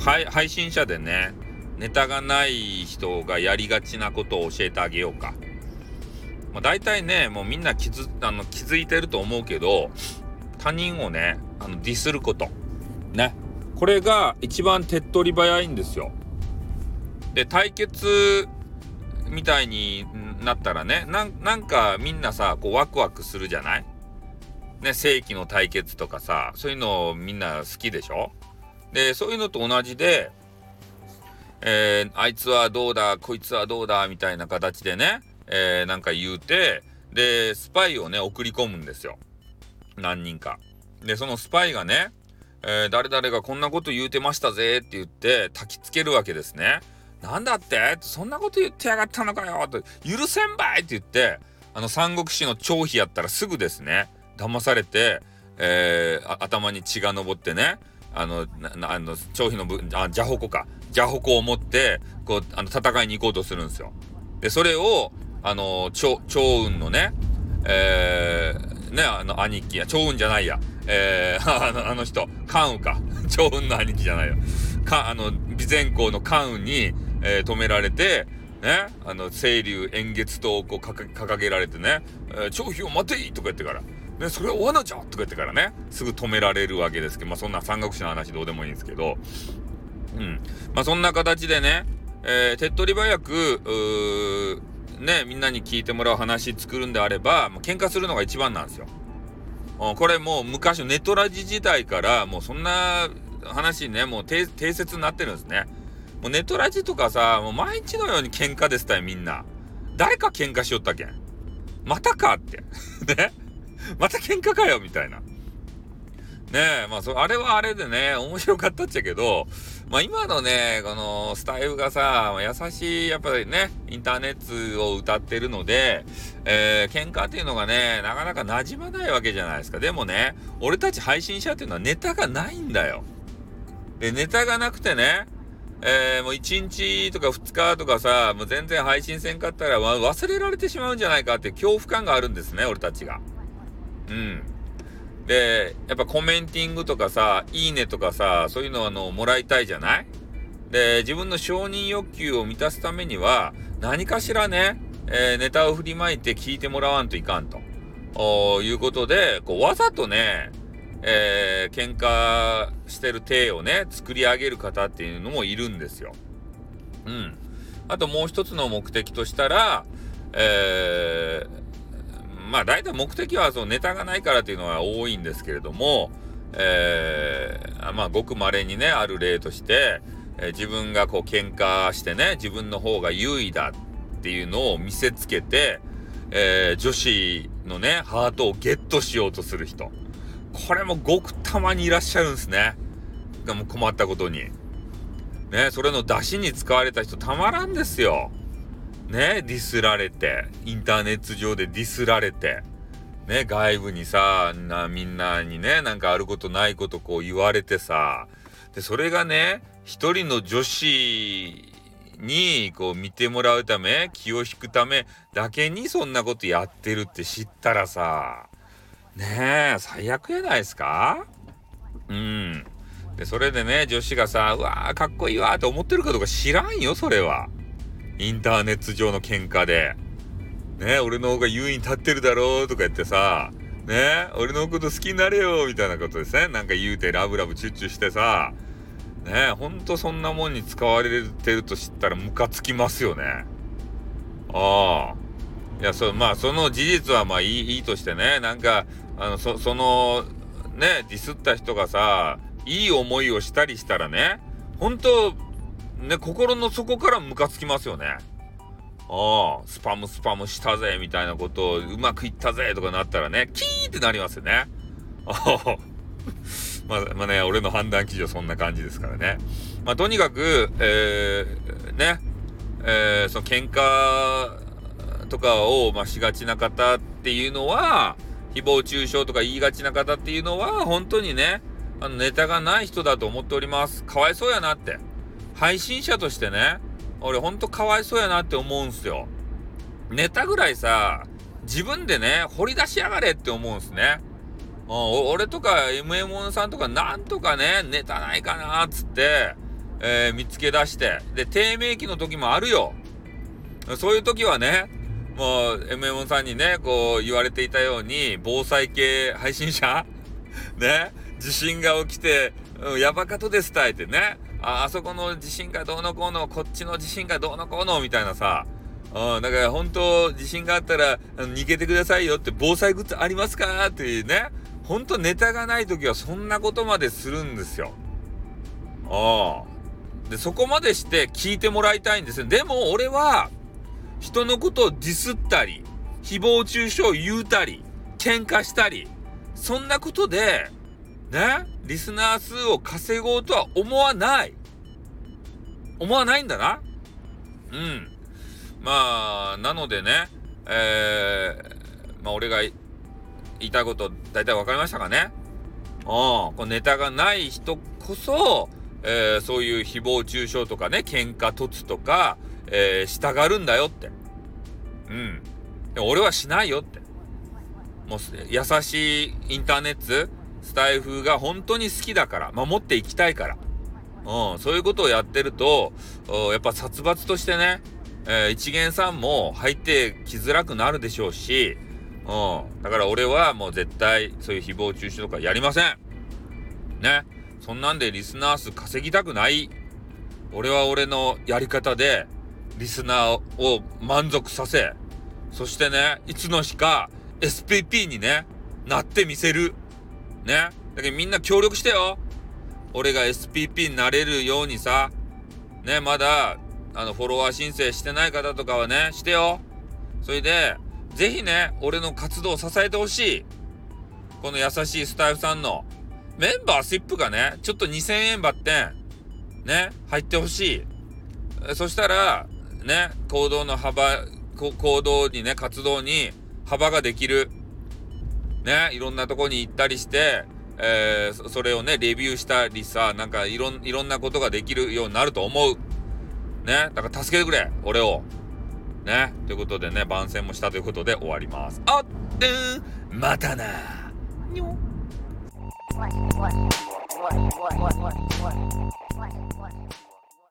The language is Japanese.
配信者でね、ネタがない人がやりがちなことを教えてあげようか。まあ、大体ね、もうみんな気づあの気づいてると思うけど、他人をね、あのディスること。ね。これが一番手っ取り早いんですよ。で、対決みたいになったらね、なんかみんなさ、こうワクワクするじゃない？ね、世紀の対決とかさ、そういうのみんな好きでしょ？で、そういうのと同じで、えー、あいつはどうだ、こいつはどうだ、みたいな形でね、えー、なんか言うて、で、スパイをね、送り込むんですよ。何人か。で、そのスパイがね、えー、誰々がこんなこと言うてましたぜって言って焚きつけるわけですね。なんだって？そんなこと言ってやがったのかよと、許せんばいって言って、あの三国志の張飛やったらすぐですね、騙されて、えー、頭に血が上ってね、あの、あの、張飛のぶ、あ、邪矛か。邪矛を持って、こう、あの、戦いに行こうとするんですよ。で、それを、あの、長、長雲のね、えー、ね、あの、兄貴や、長雲じゃないや、えー、あの、あの人、関羽か。長雲の兄貴じゃないよ。か、あの、備前公の関羽に、えー、止められて、ね、あの、清流円月刀をこう掲げられてね、えー、長飛を待ていとか言ってから、ね、それは罠じゃとか言ってからね、すぐ止められるわけですけど、まあそんな三国志の話どうでもいいんですけど、うん。まあそんな形でね、えー、手っ取り早く、ね、みんなに聞いてもらう話作るんであれば、もう喧嘩するのが一番なんですよ。これもう昔のネトラジ時代からもうそんな話ね、もう定説になってるんですね。もうネトラジとかさ、もう毎日のように喧嘩ですたよ、みんな。誰か喧嘩しよったけん。またかって。ね。また喧嘩かよ、みたいな。ねえ、まあそ、あれはあれでね、面白かったっちゃけど、まあ今のね、このスタイルがさ、優しい、やっぱりね、インターネットを歌ってるので、えー、喧嘩っていうのがね、なかなか馴染まないわけじゃないですか。でもね、俺たち配信者っていうのはネタがないんだよ。で、ネタがなくてね、えー、もう1日とか2日とかさ、もう全然配信せんかったら、忘れられてしまうんじゃないかって恐怖感があるんですね、俺たちが。うん。で、やっぱコメンティングとかさ、いいねとかさ、そういうのあの、もらいたいじゃない？で、自分の承認欲求を満たすためには、何かしらね、えー、ネタを振りまいて聞いてもらわんといかんと。いうことで、こう、わざとね、えー、喧嘩してる体をね、作り上げる方っていうのもいるんですよ。うん。あともう一つの目的としたら、えー、まあ大体目的はそのネタがないからっていうのは多いんですけれども、えー、まあごく稀にね、ある例として、えー、自分がこう喧嘩してね、自分の方が優位だっていうのを見せつけて、えー、女子のね、ハートをゲットしようとする人。これもごくたまにいらっしゃるんですね。がも困ったことに。ね、それの出しに使われた人たまらんですよ。ね、ディスられて、インターネット上でディスられて、ね、外部にさ、な、みんなにね、なんかあることないことこう言われてさ、で、それがね、一人の女子にこう見てもらうため、気を引くためだけにそんなことやってるって知ったらさ、ねえ、最悪やないですか?うん。で、それでね、女子がさ、うわーかっこいいわーって思ってるかどうか知らんよ、それは。インターネット上の喧嘩で、ね、俺の方が優位に立ってるだろうとか言ってさ、ね、俺のこと好きになれよみたいなことですね。なんか言うてラブラブチュッチュしてさ、ね、ほんとそんなもんに使われてると知ったらムカつきますよね。ああ。いや、そ、まあ、その事実はまあいい、いいとしてね、なんか、あの、そ、その、ね、ディスった人がさ、いい思いをしたりしたらね、本当ね、心の底からムカつきますよね。ああ、スパムスパムしたぜ、みたいなことをうまくいったぜ、とかなったらね、キーンってなりますよね。あ。まあ、まあね、俺の判断基準そんな感じですからね。まあ、とにかく、えー、ね、えー、その喧嘩とかを、まあ、しがちな方っていうのは、誹謗中傷とか言いがちな方っていうのは、本当にね、あの、ネタがない人だと思っております。かわいそうやなって。配信者としてね、俺ほんとかわいそうやなって思うんすよ。ネタぐらいさ、自分でね、掘り出しやがれって思うんすね。うん俺とか MM さんとかなんとかね、ネタないかなっつって、えー、見つけ出して、で、低迷期の時もあるよ。そういう時はね、もう、MM さんにね、こう言われていたように、防災系配信者？ね、地震が起きて、うん、やばかとですたいってね、あ、あそこの地震がどうのこうの、こっちの地震がどうのこうの、みたいなさ、うん、だから本当、地震があったら、逃げてくださいよって、防災グッズありますかっていうね、本当ネタがない時はそんなことまでするんですよ。ああ。で、そこまでして聞いてもらいたいんですよ。でも俺は、人のことをディスったり、誹謗中傷言うたり、喧嘩したり、そんなことで、ね、リスナー数を稼ごうとは思わない。思わないんだな。うん。まあ、なのでね、えー、まあ俺が言いたいこと大体分かりましたかねうん。このネタがない人こそ、えー、そういう誹謗中傷とかね、喧嘩突とか、えー、したがるんだよって。うん。で俺はしないよって。もう、優しいインターネット、スタイフが本当に好きだから、守っていきたいから。うん、そういうことをやってると、やっぱ殺伐としてね、えー、一元さんも入ってきづらくなるでしょうし、うん、だから俺はもう絶対そういう誹謗中傷とかやりません。ね。そんなんでリスナー数稼ぎたくない。俺は俺のやり方でリスナーを満足させ、そしてね、いつの日か SPP にね、なってみせる。ね。だけどみんな協力してよ。俺が SPP になれるようにさ、ね、まだ、あの、フォロワー申請してない方とかはね、してよ。それで、ぜひね、俺の活動を支えてほしい。この優しいスタイフさんのメンバーシップがね、ちょっと2000円ばって、ね、入ってほしい。そしたら、ね、行動の幅、行動にね、活動に幅ができる。ね、いろんなとこに行ったりして、えー、それをね、レビューしたりさ、なんかいろん、いろんなことができるようになると思う。ね、だから助けてくれ、俺を。ね、ということでね、番宣もしたということで終わります。あってまたなにょ what, what, what, what, what, what, what, what, what, what?